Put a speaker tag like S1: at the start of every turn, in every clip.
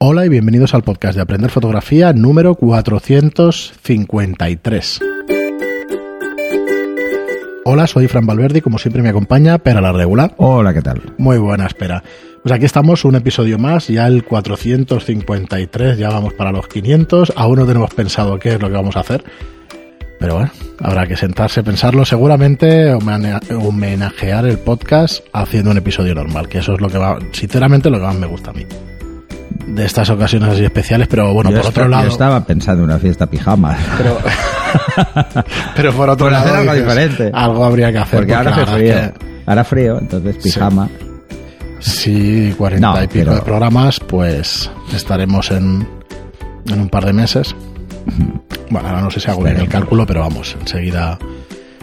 S1: Hola y bienvenidos al podcast de Aprender Fotografía número 453. Hola, soy Fran Valverde y como siempre me acompaña Pera la Regular.
S2: Hola, ¿qué tal?
S1: Muy buena espera. Pues aquí estamos, un episodio más, ya el 453, ya vamos para los 500. Aún no tenemos pensado qué es lo que vamos a hacer. Pero bueno, habrá que sentarse, pensarlo. Seguramente homenajear el podcast haciendo un episodio normal, que eso es lo que va, sinceramente, lo que más me gusta a mí de estas ocasiones así especiales, pero bueno, por otro lado.
S2: Yo estaba pensando en una fiesta pijama.
S1: Pero, pero por otro lado.
S2: algo diferente.
S1: Algo habría que hacer.
S2: Porque, ahora hace frío. Ahora frío, entonces pijama.
S1: Sí, cuarenta y pico de programas, pues estaremos en, en un par de meses. Bueno, ahora no sé si hago bien el cálculo, pero vamos, enseguida,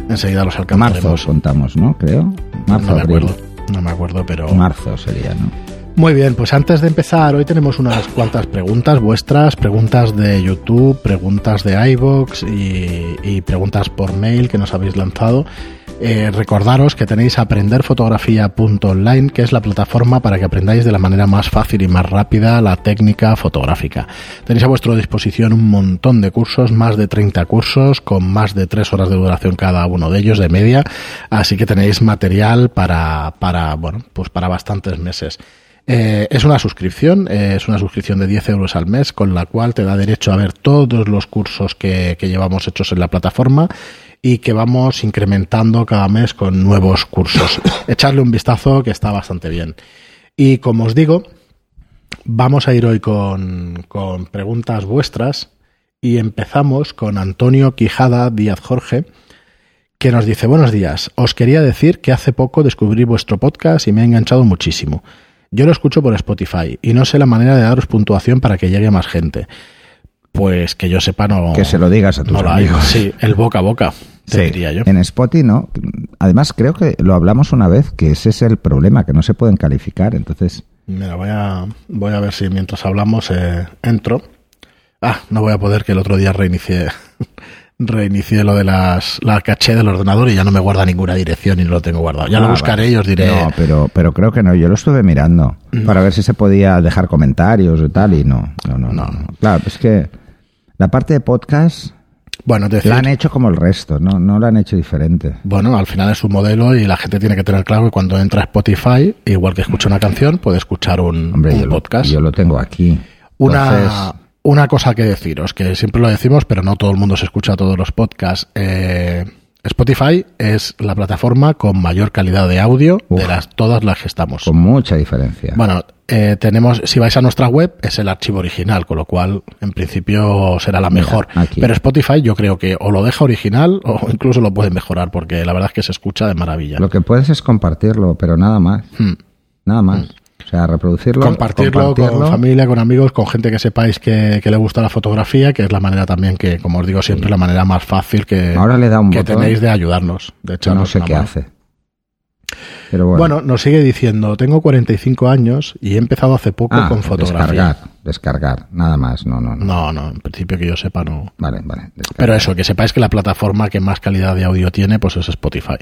S1: enseguida los alcanzaremos.
S2: Marzo contamos, ¿no? Creo. Marzo,
S1: no me acuerdo. No me acuerdo, pero.
S2: Marzo sería, ¿no?
S1: Muy bien, pues antes de empezar, hoy tenemos unas cuantas preguntas vuestras, preguntas de YouTube, preguntas de iVoox y, preguntas por mail que nos habéis lanzado. Eh, recordaros que tenéis aprenderfotografía.online, que es la plataforma para que aprendáis de la manera más fácil y más rápida la técnica fotográfica. Tenéis a vuestra disposición un montón de cursos, más de 30 cursos, con más de 3 horas de duración cada uno de ellos de media, así que tenéis material para, para, bueno, pues para bastantes meses. Eh, es una suscripción, eh, es una suscripción de 10 euros al mes, con la cual te da derecho a ver todos los cursos que, llevamos hechos en la plataforma y que vamos incrementando cada mes con nuevos cursos. Echarle un vistazo que está bastante bien. Y como os digo, vamos a ir hoy con, con preguntas vuestras y empezamos con Antonio Quijada Díaz Jorge que nos dice buenos días, os quería decir que hace poco descubrí vuestro podcast y me ha enganchado muchísimo. Yo lo escucho por Spotify y no sé la manera de daros puntuación para que llegue más gente. Pues que yo sepa no.
S2: Que se lo digas a tus amigos.
S1: Sí, el boca a boca, te diría yo.
S2: En Spotify no. Además, creo que lo hablamos una vez, que ese es el problema, que no se pueden calificar. Entonces.
S1: Mira, voy a, voy a ver si mientras hablamos eh, entro. Ah, no voy a poder que el otro día reinicie reinicié lo de las, la caché del ordenador y ya no me guarda ninguna dirección y no lo tengo guardado. Ya lo ah, buscaré y os diré.
S2: No, pero, pero creo que no. Yo lo estuve mirando para ver si se podía dejar comentarios y tal y no. No, no, no. Claro, es que la parte de podcast.
S1: Bueno, decir,
S2: la han hecho como el resto, ¿no? No la han hecho diferente.
S1: Bueno, al final es un modelo y la gente tiene que tener claro que cuando entra a Spotify, igual que escucha una canción, puede escuchar un, podcast.
S2: yo lo tengo aquí.
S1: Una, una cosa que deciros, que siempre lo decimos, pero no todo el mundo se escucha todos los podcasts. Eh, Spotify es la plataforma con mayor calidad de audio de las todas las que estamos.
S2: Con mucha diferencia.
S1: Bueno, eh, tenemos, si vais a nuestra web, es el archivo original, con lo cual, en principio, será la mejor. Pero Spotify yo creo que o lo deja original o incluso lo puede mejorar, porque la verdad es que se escucha de maravilla.
S2: Lo que puedes es compartirlo, pero nada más. Hmm. Nada más. Hmm. O sea, reproducirlo.
S1: Compartirlo, con familia, con amigos, con gente que sepáis que, le gusta la fotografía, que es la manera también que, como os digo siempre, la manera más fácil que,
S2: Ahora le da un
S1: que tenéis de ayudarnos. De hecho,
S2: no sé qué hace.
S1: Pero bueno. nos sigue diciendo, tengo 45 años y he empezado hace poco ah, con fotografía.
S2: Descargar, descargar, nada más, no, no,
S1: no. No, no, en principio que yo sepa no.
S2: Vale, vale.
S1: Pero eso, que sepáis que la plataforma que más calidad de audio tiene, pues es Spotify.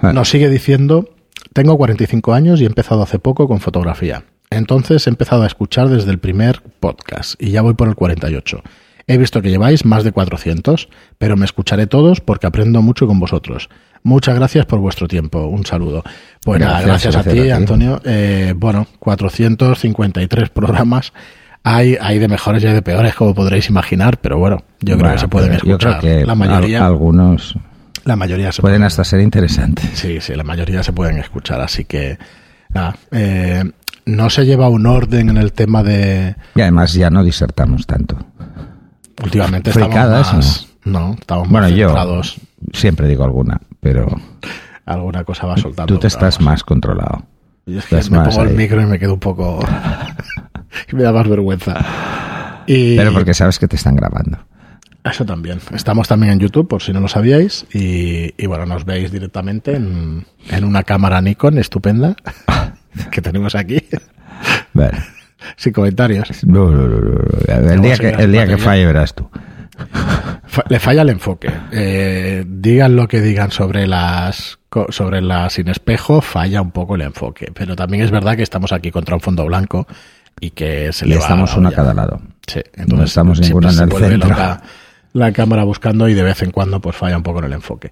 S1: Nos sigue diciendo, tengo 45 años y he empezado hace poco con fotografía. Entonces he empezado a escuchar desde el primer podcast y ya voy por el 48. He visto que lleváis más de 400, pero me escucharé todos porque aprendo mucho con vosotros. Muchas gracias por vuestro tiempo. Un saludo. Pues gracias, a ti, Antonio. Eh, bueno, 453 programas. Hay, hay de mejores y hay de peores, como podréis imaginar, pero bueno, yo creo que se pueden escuchar.
S2: la mayoría. Algunos
S1: la mayoría se
S2: pueden, hasta ser interesantes.
S1: Sí, sí, la mayoría se pueden escuchar, así que eh, no se lleva un orden en el tema de...
S2: Y además ya no disertamos tanto.
S1: Últimamente estamos más... No, estamos
S2: bueno, yo siempre digo alguna, pero...
S1: Alguna cosa va soltando.
S2: Tú te estás más controlado.
S1: Yo es que me pongo el micro y me quedo un poco... y me da más vergüenza.
S2: Pero porque sabes que te están grabando.
S1: Eso también. Estamos también en YouTube, por si no lo sabíais. Y, bueno, nos veis directamente en, una cámara Nikon estupenda que tenemos aquí.
S2: Vale.
S1: Sin comentarios.
S2: No, no, no. El, día que, el día que falle verás tú.
S1: Le falla el enfoque. Eh, digan lo que digan sobre las sobre la sin espejo, falla un poco el enfoque. Pero también es verdad que estamos aquí contra un fondo blanco y que se
S2: Y
S1: le va
S2: estamos uno a cada lado.
S1: Sí,
S2: No estamos ninguno en el centro.
S1: loca la cámara buscando y de vez en cuando pues falla un poco en el enfoque.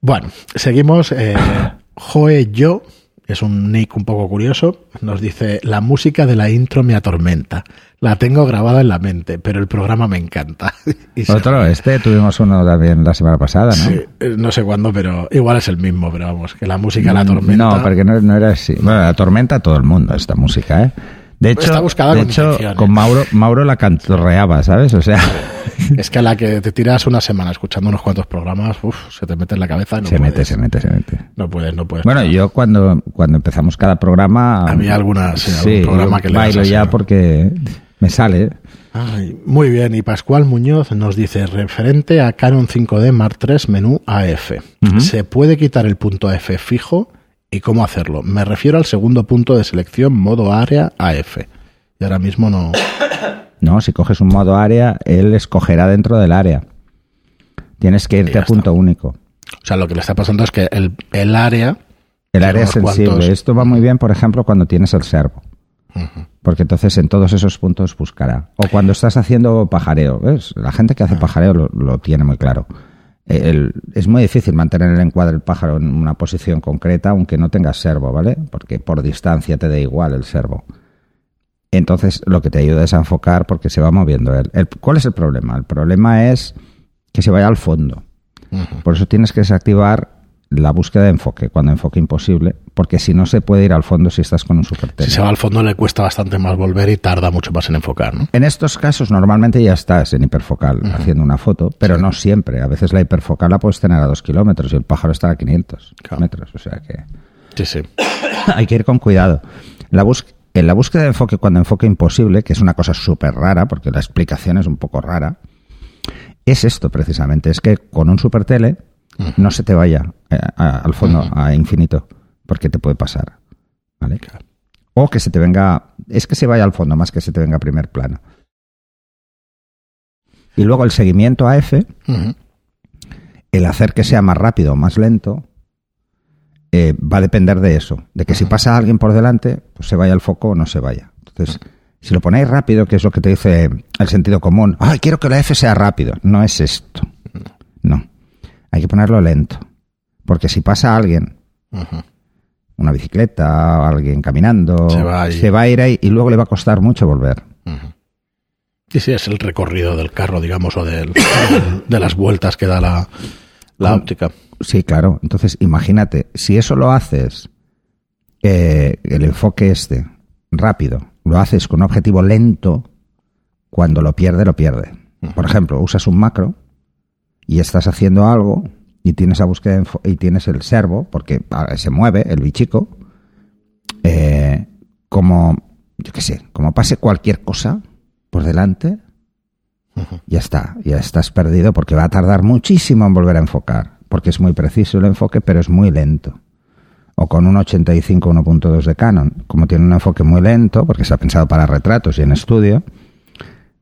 S1: Bueno, seguimos. Eh, Joe Yo, es un nick un poco curioso, nos dice, la música de la intro me atormenta. La tengo grabada en la mente, pero el programa me encanta. Y
S2: Otro, este tuvimos uno también la semana pasada, ¿no?
S1: Sí, eh, no sé cuándo, pero igual es el mismo, pero vamos, que la música la tormenta.
S2: No, porque no, no era así. Bueno, la tormenta a todo el mundo esta música, ¿eh? De hecho,
S1: Está buscada
S2: de
S1: con
S2: hecho
S1: intención,
S2: con Mauro, Mauro la cantorreaba, ¿sabes? O sea,
S1: Es que a la que te tiras una semana escuchando unos cuantos programas, uf, se te mete en la cabeza y no
S2: se
S1: puedes.
S2: mete, se mete, se mete.
S1: No puedes, no puedes.
S2: Bueno, yo cuando, cuando empezamos cada programa...
S1: Había alguna- sí, algún
S2: sí,
S1: programa
S2: yo
S1: que le
S2: bailo ya porque me sale.
S1: Ay, muy bien, y Pascual Muñoz nos dice, referente a Canon 5D Mark III menú AF, ¿se puede quitar el punto AF fijo y cómo hacerlo? Me refiero al segundo punto de selección modo área AF. Y ahora mismo no...
S2: No, si coges un modo área, él escogerá dentro del área. Tienes que irte a punto único.
S1: O sea, lo que le está pasando es que el, el área...
S2: El área sensible.
S1: cuantos-
S2: Esto va muy bien, por ejemplo, cuando tienes el servo. Porque entonces en todos esos puntos buscará. O cuando estás haciendo pajareo. ¿ves? La gente que hace pajareo lo, lo tiene muy claro. El- es muy difícil mantener el encuadre del pájaro en una posición concreta, aunque no tengas servo, ¿vale? Porque por distancia te da igual el servo. Entonces lo que te ayuda es a enfocar porque se va moviendo él. El- ¿Cuál es el problema? El problema es que se vaya al fondo. Por eso tienes que desactivar la búsqueda de enfoque, cuando enfoque imposible, porque si no se puede ir al fondo si estás con un super
S1: Si se va al fondo le cuesta bastante más volver y tarda mucho más en enfocar, ¿no?
S2: En estos casos normalmente ya estás en hiperfocal haciendo una foto, pero no siempre. A veces la hiperfocal la puedes tener a dos kilómetros y el pájaro está a 500
S1: Claro.
S2: metros. O sea que
S1: Sí, sí.
S2: hay que ir con cuidado. La bus- en la búsqueda de enfoque cuando enfoque imposible, que es una cosa súper rara, porque la explicación es un poco rara, es esto precisamente. Es que con un no se te vaya eh, a- al fondo a infinito, porque te puede pasar. ¿vale? O que se te venga, es que se vaya al fondo más que se te venga a primer plano. Y luego el seguimiento a F, el hacer que sea más rápido o más lento, eh, va a depender de eso, de que si pasa alguien por delante, pues se vaya el foco o no se vaya. Entonces, si lo ponéis rápido, que es lo que te dice el sentido común, ay, quiero que la F sea rápido, no es esto. No, hay que ponerlo lento, porque si pasa alguien, una bicicleta, alguien caminando,
S1: Se va ahí.
S2: se va a ir ahí y luego le va a costar mucho volver.
S1: Sí, sí, es el recorrido del carro, digamos, o del, del- de las vueltas que da la, la óptica.
S2: Sí, claro. Entonces, imagínate, si eso lo haces, eh, el enfoque este, rápido, lo haces con un objetivo lento, cuando lo pierde, lo pierde. Por ejemplo, usas un macro y estás haciendo algo y tienes la búsqueda y tienes el servo, porque ah, se mueve el bichico, eh, como, yo qué sé, como pase cualquier cosa por delante, ya está, ya estás perdido porque va a tardar muchísimo en volver a enfocar, porque es muy preciso el enfoque, pero es muy lento. O con un 85 1.2 de Canon, como tiene un enfoque muy lento, porque se ha pensado para retratos y en estudio,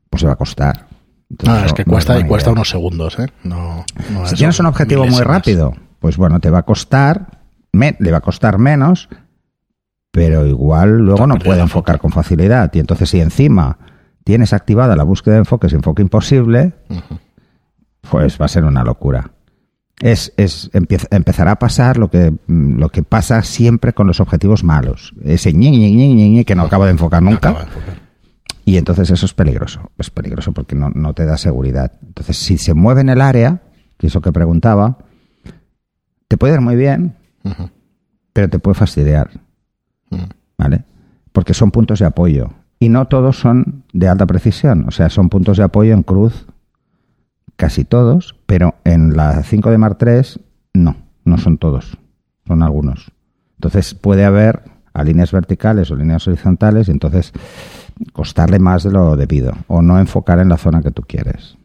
S2: pues se va a costar. Entonces,
S1: Ah, es que
S2: no
S1: cuesta y cuesta
S2: idea.
S1: unos segundos, ¿eh? No, no
S2: Si
S1: es
S2: tienes un objetivo muy rápido, pues bueno, te va a costar, me- le va a costar menos, pero igual luego no puede enfocar con facilidad. Y entonces si encima tienes activada la búsqueda de enfoques, enfoque imposible, pues va a ser una locura. Es, es, empieza- empezará a pasar lo que, lo que pasa siempre con los objetivos malos. Ese ñi, ñi, ñi, ñi, ñi que no acaba de enfocar nunca.
S1: acaba de enfocar.
S2: Y entonces eso es peligroso. Es peligroso porque no, no te da seguridad. Entonces, si se mueve en el área, que es lo que preguntaba, te puede ir muy bien, pero te puede fastidiar. ¿Vale? Porque son puntos de apoyo. Y no todos son de alta precisión. O sea, son puntos de apoyo en cruz, casi todos, pero en la 5 de Mar 3, no, no son todos. Son algunos. Entonces puede haber a líneas verticales o líneas horizontales y entonces costarle más de lo debido o no enfocar en la zona que tú quieres.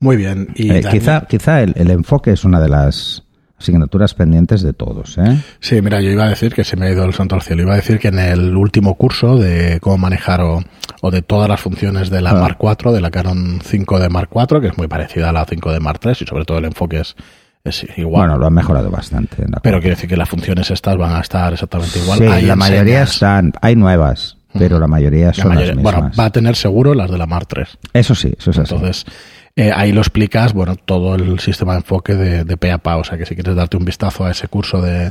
S1: Muy bien. Y
S2: Eh, quizá quizá el, el enfoque es una de las asignaturas pendientes de todos. ¿eh?
S1: Sí, mira, yo iba a decir que se me ha ido el santo al cielo. Iba a decir que en el último curso de cómo manejar o, o de todas las funciones de la
S2: Ah.
S1: Mark IV, de la Canon 5 de Mark IV, que es muy parecida a la 5 de Mark III y sobre todo el enfoque es, Es igual.
S2: Bueno, lo han mejorado bastante. en la
S1: pero quiere decir que las funciones estas van a estar exactamente igual.
S2: Sí,
S1: Ahí
S2: la mayoría están, hay nuevas, pero la mayoría
S1: la
S2: son
S1: mayoría-
S2: las
S1: bueno,
S2: mismas.
S1: va a tener seguro las de la Mar 3.
S2: Eso sí, eso es así.
S1: Entonces, eh, ahí lo explicas, bueno, todo el sistema de enfoque de, de pe a pa. O sea, que si quieres darte un vistazo a ese curso de,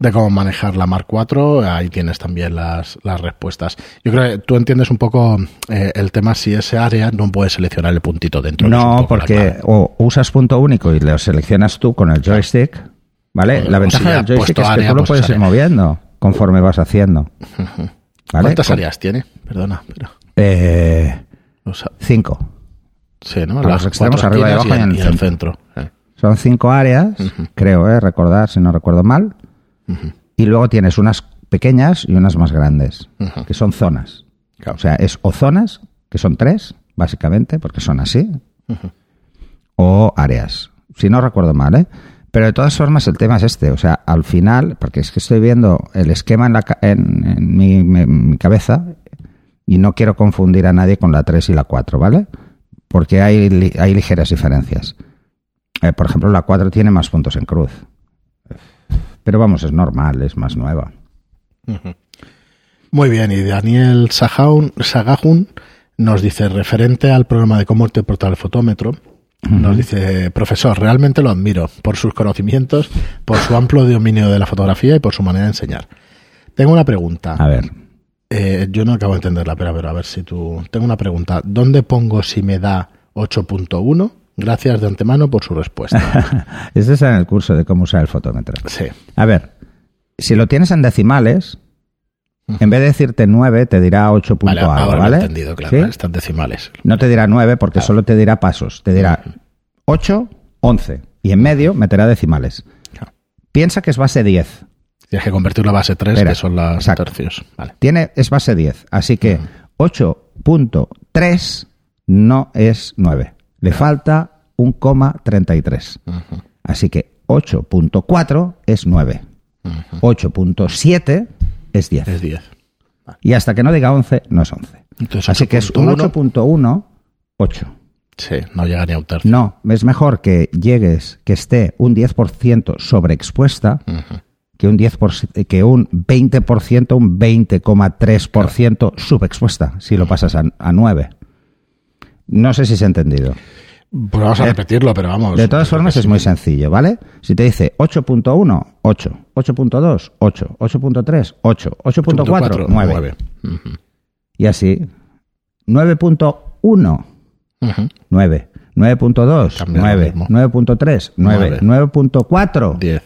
S1: de cómo manejar la Mark 4, ahí tienes también las, las respuestas. Yo creo que tú entiendes un poco eh, el tema si ese área no puedes seleccionar el puntito dentro.
S2: no, porque o usas punto único y lo seleccionas tú con el joystick, ¿vale?
S1: O-
S2: la ventaja
S1: si
S2: del joystick es que
S1: área,
S2: tú lo
S1: pues
S2: puedes ir moviendo conforme vas haciendo. ¿Vale?
S1: ¿Cuántas
S2: Con-
S1: áreas tiene? Perdona, pero...
S2: Eh,
S1: o sea,
S2: cinco.
S1: sí, ¿no?
S2: Los extremos, arriba y abajo y en el
S1: el centro. eh.
S2: Son cinco áreas, creo, ¿eh? recordar si no recuerdo mal. Y luego tienes unas pequeñas y unas más grandes, que son zonas.
S1: Claro.
S2: O sea, es o zonas, que son tres, básicamente, porque son así, o áreas. Si no recuerdo mal, ¿eh? Pero de todas formas el tema es este, o sea, al final, porque es que estoy viendo el esquema en, la, en, en mi, mi- mi cabeza y no quiero confundir a nadie con la 3 y la 4, ¿vale? Porque hay, hay ligeras diferencias. Eh, por ejemplo, la 4 tiene más puntos en cruz. Pero vamos, es normal, es más nueva.
S1: Muy bien, y Daniel Sagajun nos dice, referente al programa de cómo te portar el fotómetro, nos dice, profesor, realmente lo admiro por sus conocimientos, por su amplio dominio de la fotografía y por su manera de enseñar. Tengo una pregunta.
S2: A ver,
S1: Eh, yo no acabo de entenderla, pero a ver, a ver si tú... Tengo una pregunta. ¿Dónde pongo si me da 8.1? Gracias de antemano por su respuesta.
S2: este es en el curso de cómo usar el fotómetro.
S1: Sí.
S2: A ver, si lo tienes en decimales, en vez de decirte 9, te dirá 8 punto
S1: Vale,
S2: algo,
S1: ahora lo
S2: ¿vale?
S1: he entendido, claro.
S2: ¿Sí?
S1: Están decimales.
S2: No te dirá 9 porque solo te dirá pasos. Te dirá 8, 11. Y en medio meterá decimales.
S1: Claro.
S2: Piensa que es base 10.
S1: Tienes que convertirlo a base 3,
S2: Espera,
S1: que son las
S2: exacto.
S1: tercios. Vale.
S2: Tiene, es base 10. Así que 8.3 no es 9. Le falta 1,33. Así que 8.4 es 9. 8.7 es 10.
S1: Es 10.
S2: Y hasta que no diga 11, no es 11.
S1: Entonces,
S2: Así que es un
S1: 8.1.
S2: 8.1, 8.
S1: Sí, no llega ni a un tercio.
S2: No, es mejor que llegues, que esté un 10% sobreexpuesta que un 10%, que un 20%, un 20,3% subexpuesta, si lo pasas a, a 9. No sé si se ha entendido.
S1: Pues vamos a repetirlo, pero vamos.
S2: De todas formas es muy sencillo, ¿vale? Si te dice 8.1, 8, 8.2, 8, 8.3, 8, 8.4, 9.
S1: Ujú.
S2: Y así, 9.1,
S1: Ujú.
S2: 9, 9.2,
S1: También lo
S2: 9,
S1: mismo.
S2: 9.3, 9,
S1: Nueve.
S2: 9.4,
S1: 10.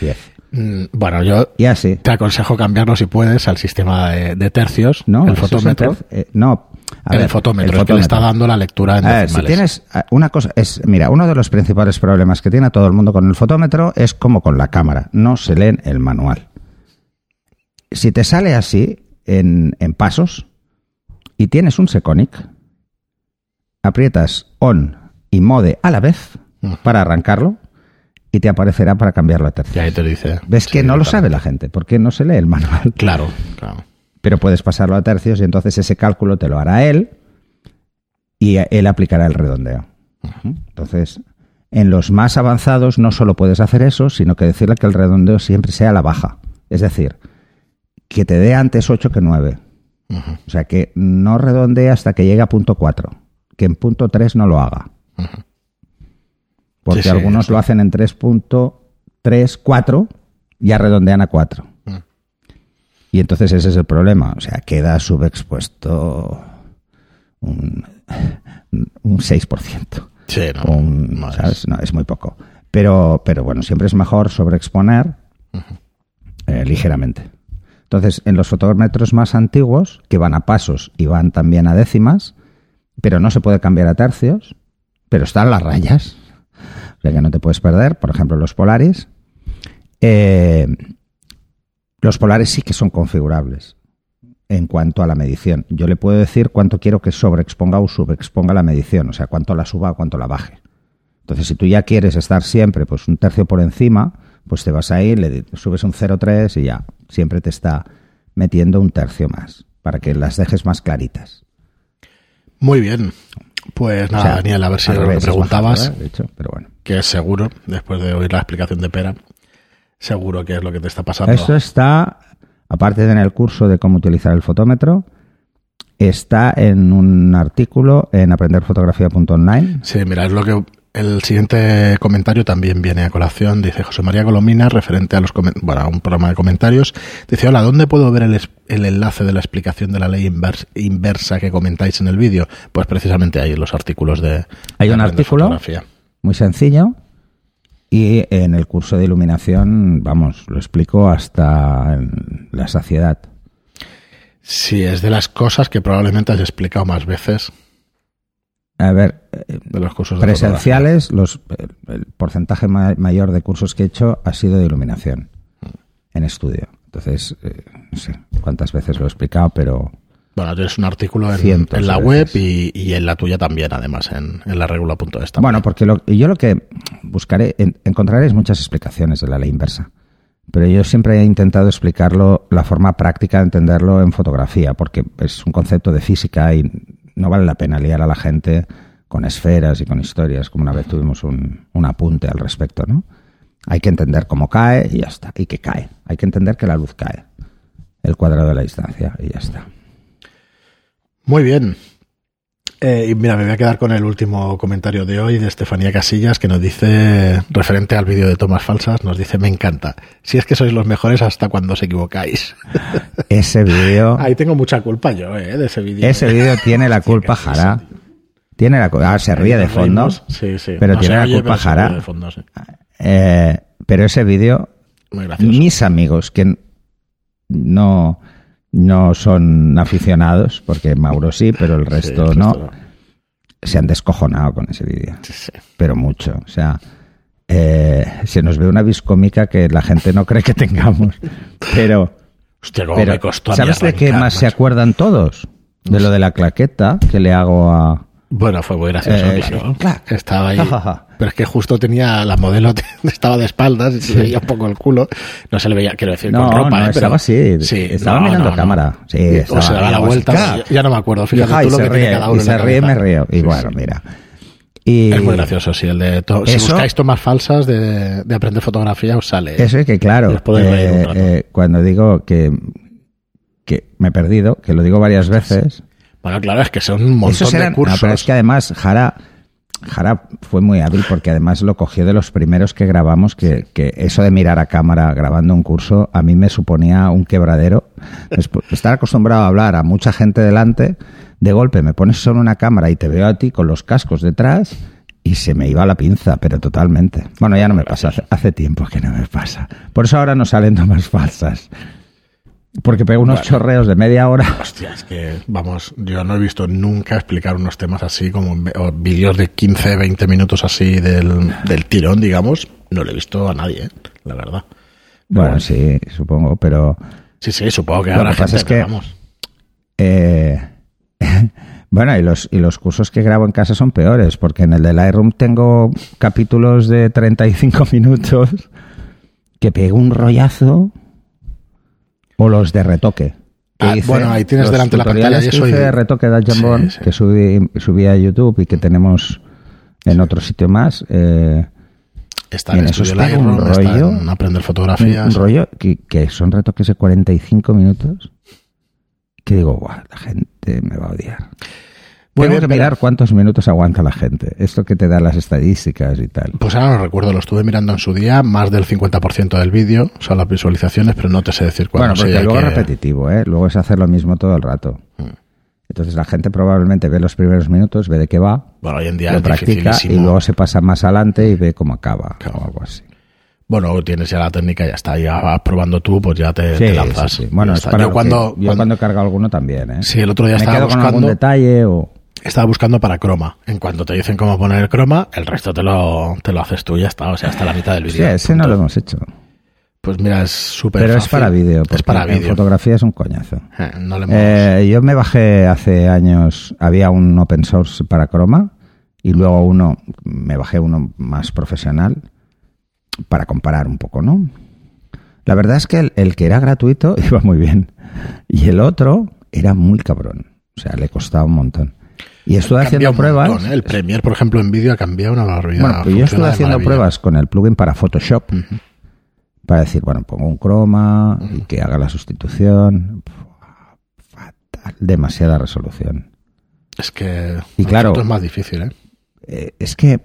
S2: 10.
S1: Mm, Bueno, yo
S2: Y así.
S1: te aconsejo cambiarlo si puedes al sistema de, de tercios,
S2: ¿No?
S1: el
S2: es
S1: fotómetro.
S2: terc- eh, no. A
S1: el
S2: ver,
S1: fotómetro,
S2: el
S1: es que le está
S2: fotómetro.
S1: dando la lectura en
S2: A ver, si tienes eh, una cosa, es, mira, uno de los principales problemas que tiene todo el mundo con el fotómetro es como con la cámara, no se leen el manual. Si te sale así en, en pasos y tienes un Seconic, aprietas on y mode a la vez para arrancarlo y te aparecerá para cambiarlo a
S1: Y
S2: tercio.
S1: ahí te dice.
S2: ¿Ves
S1: sí,
S2: que no lo sabe la gente? porque no se lee el manual?
S1: Claro, claro.
S2: Pero puedes pasarlo a tercios y entonces ese cálculo te lo hará él y él aplicará el redondeo. Entonces, en los más avanzados no solo puedes hacer eso, sino que decirle que el redondeo siempre sea a la baja. Es decir, que te dé antes 8 que 9.
S1: Ujú.
S2: O sea, que no redondee hasta que llegue a punto 4. Que en punto 3 no lo haga. Porque
S1: Sí, sí,
S2: algunos
S1: sí.
S2: lo hacen en 3.3, 4 y ya redondean a 4. Y entonces ese es el problema. O sea, queda subexpuesto un, un 6%.
S1: Sí, no.
S2: Un-
S1: no es-
S2: ¿sabes? No, es muy poco. Pero, pero bueno, siempre es mejor sobreexponer eh, ligeramente. Entonces, en los fotómetros más antiguos, que van a pasos y van también a décimas, pero no se puede cambiar a tercios, pero están las rayas, o sea que no te puedes perder, por ejemplo, los Polaris. eh, los Polaris sí que son configurables en cuanto a la medición. Yo le puedo decir cuánto quiero que sobreexponga o subexponga la medición, o sea, cuánto la suba o cuánto la baje. Entonces, si tú ya quieres estar siempre pues un tercio por encima, pues te vas ahí, le subes un 0,3 y ya, siempre te está metiendo un tercio más, para que las dejes más claritas.
S1: Muy bien. Pues
S2: O
S1: nada,
S2: sea,
S1: Daniel, a ver si lo que preguntabas,
S2: bajado, ¿eh? Hecho, pero bueno.
S1: que es seguro, después de oír la explicación de Pera, seguro que es lo que te está pasando.
S2: Eso está, aparte de en el curso de cómo utilizar el fotómetro, está en un artículo en aprenderfotografía.online.
S1: Sí, mira, es lo que el siguiente comentario también viene a colación. Dice José María Colomina, referente a los bueno, a un programa de comentarios. Dice, hola, ¿dónde puedo ver el, el enlace de la explicación de la ley invers- inversa que comentáis en el vídeo? Pues precisamente ahí en los artículos de...
S2: Hay un artículo
S1: Fotografía.
S2: muy sencillo y en el curso de iluminación, vamos, lo explico hasta la saciedad.
S1: Sí, es de las cosas que probablemente has explicado más veces
S2: A ver,
S1: de los cursos de
S2: presenciales, los, el, porcentaje ma- mayor de cursos que he hecho ha sido de iluminación en estudio. Entonces, eh, no sé cuántas veces lo he explicado, pero
S1: Bueno, tienes un artículo en,
S2: Cientos
S1: en la web y, y en la tuya también, además, en, en la regula.es.
S2: Bueno, porque lo- yo lo que buscaré, en- encontraré es muchas explicaciones de la ley inversa. Pero yo siempre he intentado explicarlo, la forma práctica de entenderlo en fotografía, porque es un concepto de física y no vale la pena liar a la gente con esferas y con historias, como una vez tuvimos un, un apunte al respecto, ¿no? Hay que entender cómo cae y ya está, y que cae. Hay que entender que la luz cae, el cuadrado de la distancia y ya está.
S1: Muy bien. Eh, y mira, me voy a quedar con el último comentario de hoy de Estefanía Casillas, que nos dice, referente al vídeo de tomas falsas, nos dice, me encanta. Si es que sois los mejores hasta cuando os equivocáis.
S2: Ese vídeo...
S1: Ahí tengo mucha culpa yo, eh, de ese vídeo.
S2: Ese vídeo tiene la culpa Jara. Tiene la culpa. Ah, se ríe de
S1: Nos
S2: fondo.
S1: reímos. Sí, sí.
S2: pero
S1: No
S2: tiene la culpa Jara.
S1: fondo, sí.
S2: Eh, pero ese vídeo,
S1: Muy gracioso.
S2: mis amigos que no, no son aficionados, porque Mauro sí, pero el
S1: Sí,
S2: resto no, se han descojonado con ese vídeo.
S1: Sí.
S2: Pero mucho. O sea, eh, se nos ve una viscómica que la gente no cree que tengamos. Pero,
S1: Hostia,
S2: pero
S1: me costó a mí
S2: ¿sabes de qué más se acuerdan todos? De lo de la claqueta que le hago a...
S1: Bueno, fue muy gracioso,
S2: Eh,
S1: claro.
S2: sí, claro.
S1: Estaba ahí. Pero es que justo tenía la modelo, estaba de espaldas y se veía un poco el culo. No se le veía, quiero decir,
S2: No,
S1: con ropa,
S2: no,
S1: ¿eh? Pero-
S2: estaba así.
S1: Sí,
S2: Estaba
S1: no,
S2: mirando cámara. Sí, estaba
S1: o se daba la vuelta.
S2: ¡Claro!
S1: Ya, no me acuerdo. Fíjate
S2: ajá,
S1: tú lo que tiene
S2: ríe,
S1: cada uno
S2: y se ríe, me río. Y bueno, mira. Y
S1: Es muy gracioso, sí. El de to- si buscáis tomas falsas de, de aprender fotografía, os sale.
S2: Eso es que, claro, eh, eh, cuando digo que, que me he perdido, que lo digo varias veces,
S1: Bueno, claro, es que son un montón
S2: esos
S1: de
S2: eran. no,
S1: cursos.
S2: pero es que además, Jara, Jara fue muy hábil porque además lo cogió de los primeros que grabamos, que, que eso de mirar a cámara grabando un curso a mí me suponía un quebradero. Estar acostumbrado a hablar a mucha gente delante, de golpe me pones solo una cámara y te veo a ti con los cascos detrás. Y se me iba la pinza, pero totalmente. Bueno, ya no me pasa, hace, hace tiempo que no me pasa. Por eso ahora no salen tomas falsas. Porque pego unos chorreos de media hora.
S1: Hostia, es que, vamos, yo no he visto nunca explicar unos temas así como vídeos de 15, 20 minutos así del, del tirón, digamos. No lo he visto a nadie, ¿eh? la verdad.
S2: Bueno, sí, supongo, pero
S1: Sí, sí, supongo que
S2: Lo
S1: habrá
S2: que pasa
S1: gente,
S2: es que-
S1: vamos.
S2: Eh, bueno, y los, y los cursos que grabo en casa son peores, porque en el de Lightroom tengo capítulos de 35 minutos que pego un rollazo, o los de retoque. que
S1: Ah, bueno, ahí tienes delante la pantalla y
S2: que
S1: eso
S2: hice
S1: y-
S2: de retoque de Jambon,
S1: Sí, sí.
S2: que subí, subí a YouTube y que tenemos en otro sitio más. eh,
S1: Está en
S2: en esos
S1: Estudio
S2: pego un
S1: Lightroom, está
S2: rollo,
S1: en aprender
S2: un,
S1: fotografías.
S2: un rollo que, que son retoques de 45 minutos que digo, guau, la gente me va a odiar. Que
S1: pero-
S2: mirar cuántos minutos aguanta la gente. Esto que te da las estadísticas y tal.
S1: Pues ahora no recuerdo, lo estuve mirando en su día, más del 50% del vídeo son las visualizaciones, pero no te sé decir cuándo.
S2: Bueno, porque luego
S1: que-
S2: es repetitivo, ¿eh? Luego es hacer lo mismo todo el rato.
S1: Mm.
S2: Entonces la gente probablemente ve los primeros minutos, ve de qué va,
S1: Bueno, hoy en día
S2: lo
S1: es
S2: practica y luego se pasa más adelante y ve cómo acaba
S1: Claro.
S2: o algo así.
S1: Bueno, tienes ya la técnica, ya está, ya vas probando tú, pues ya te,
S2: Sí,
S1: te lanzas.
S2: sí, sí. Bueno, es para
S1: yo
S2: lo
S1: cuando,
S2: que- yo
S1: cuando-
S2: cuando he cargado alguno también, ¿eh?
S1: Sí, el otro día
S2: Me
S1: estaba
S2: quedo con algún
S1: buscando,
S2: detalle o...
S1: estaba buscando para croma. En cuanto te dicen cómo poner el croma, el resto te lo, te lo haces tú y ya está, o sea, hasta la mitad del
S2: Sí,
S1: vídeo.
S2: ese no lo hemos hecho.
S1: Pues mira, es súper
S2: Pero es para vídeo.
S1: Es para vídeo.
S2: fotografía es un coñazo.
S1: Eh, no le hemos-
S2: Eh, yo me bajé hace años, había un open source para Chroma y luego uno, me bajé uno más profesional para comparar un poco, ¿no? La verdad es que el, el que era gratuito iba muy bien y el otro era muy cabrón, o sea, le costaba un montón. Y estuve haciendo
S1: un
S2: pruebas.
S1: montón, ¿eh? El Premiere, por ejemplo, en vídeo ha cambiado una barbaridad.
S2: Bueno, pues yo estuve haciendo pruebas con el plugin para Photoshop. Para decir, bueno, pongo un croma y que haga la sustitución. Fatal. Demasiada resolución.
S1: Es que
S2: Y claro-
S1: es más difícil, ¿eh?
S2: Eh, es que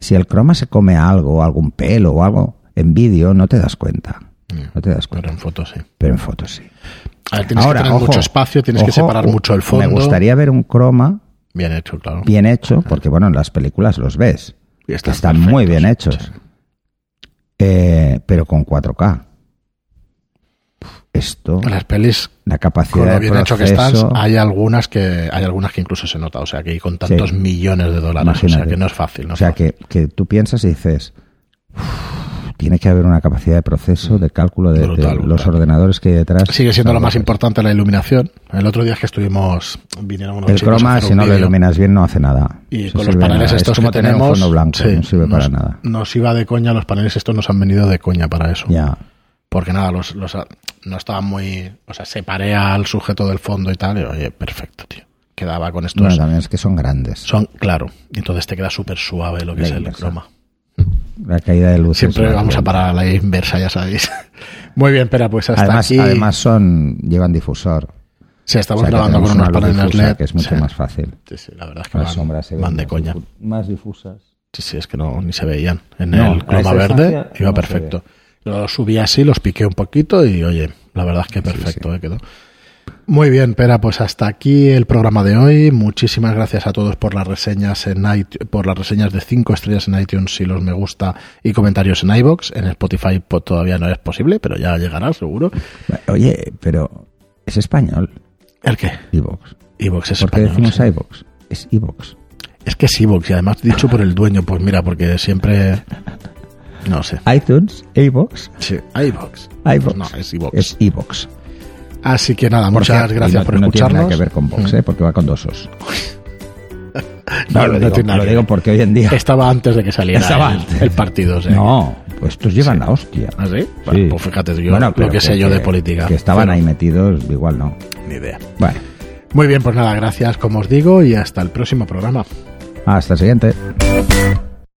S2: si el croma se come algo, algún pelo o algo, en vídeo no te das cuenta. No te das
S1: Pero
S2: cuenta.
S1: en fotos sí.
S2: Pero en fotos sí.
S1: A ver, tienes
S2: Ahora,
S1: que tener
S2: ojo,
S1: mucho espacio, tienes que separar mucho el fondo.
S2: Me gustaría ver un croma
S1: Bien hecho, claro.
S2: bien hecho, porque bueno, en las películas los ves.
S1: Y están
S2: están muy bien hechos.
S1: sí.
S2: Eh, pero con 4K. Esto,
S1: Las pelis,
S2: la
S1: con
S2: capacidad
S1: lo
S2: de
S1: bien hecho que
S2: proceso,
S1: hay algunas que hay algunas que incluso se nota. O sea, que con tantos
S2: Sí.
S1: millones de dólares, o sea,
S2: Imagínate.
S1: que no es fácil. No
S2: o sea,
S1: fácil.
S2: que, que tú piensas y dices, "Uf, tiene que haber una capacidad de proceso, de cálculo de, de
S1: Brutal,
S2: los ordenadores que hay detrás.
S1: Sigue siendo lo más importante la iluminación. El otro día es que estuvimos, vinieron unos
S2: El croma, si no lo iluminas bien, no hace nada.
S1: Y
S2: Eso
S1: con los paneles estos que tenemos,
S2: fondo blanco,
S1: sí,
S2: no sirve
S1: nos,
S2: para nada.
S1: Nos iba de coña, los paneles estos nos han venido de coña para eso.
S2: Ya.
S1: Porque nada, los, los no estaban muy, o sea, separé al sujeto del fondo y tal, y oye, perfecto, tío. Quedaba con estos,
S2: Bueno, también es que son grandes.
S1: son, claro, y entonces te queda súper suave lo que
S2: La
S1: es el croma.
S2: La caída de luz.
S1: Siempre vamos a parar a la inversa, ya sabéis. Muy bien, espera, pues hasta
S2: Además,
S1: aquí.
S2: además son llevan difusor.
S1: sí, estamos
S2: O sea,
S1: grabando con unos paneles LED.
S2: que es mucho
S1: sí.
S2: más fácil.
S1: Sí, sí, la verdad es que
S2: Las
S1: van,
S2: sombras se ven
S1: van de
S2: más
S1: coña.
S2: Más difusas.
S1: Sí, sí, es que no, ni se veían. En
S2: No,
S1: el croma verde iba
S2: no
S1: perfecto. Los subí así, los piqué un poquito y oye, la verdad es que perfecto
S2: sí.
S1: eh, quedó. Muy bien, Pera, pues hasta aquí el programa de hoy. Muchísimas gracias a todos por las reseñas en iTunes, por las reseñas de 5 estrellas en iTunes y los me gusta y comentarios en iBox. En Spotify pues, todavía no es posible, pero ya llegará seguro.
S2: Oye, pero es español,
S1: ¿El qué?
S2: iVox.
S1: iBox es
S2: ¿Por qué
S1: español,
S2: decimos
S1: sí.
S2: iVox? Es iVox.
S1: Es que es iBox y además dicho por el dueño, pues mira, porque siempre... No sé.
S2: iTunes, iVox,
S1: Sí, iBox.
S2: iVox.
S1: No, es iBox.
S2: Es iVox.
S1: Así que nada, muchas gracias
S2: no-
S1: por
S2: no tiene
S1: escucharnos.
S2: nada que ver con Vox. ¿eh? porque va con dos os.
S1: No,
S2: lo, digo,
S1: tiene nada
S2: lo digo porque hoy en día...
S1: Estaba antes de que saliera
S2: Estaba
S1: el,
S2: antes.
S1: el partido. sea
S2: No, pues estos llevan la hostia.
S1: ¿Ah, sí?
S2: Sí.
S1: Bueno, pues fíjate, yo
S2: Bueno,
S1: lo que sé yo de política.
S2: Que estaban ahí metidos, igual no.
S1: Ni idea.
S2: Bueno,
S1: Muy bien, pues nada, gracias como os digo y hasta el próximo programa.
S2: hasta el siguiente.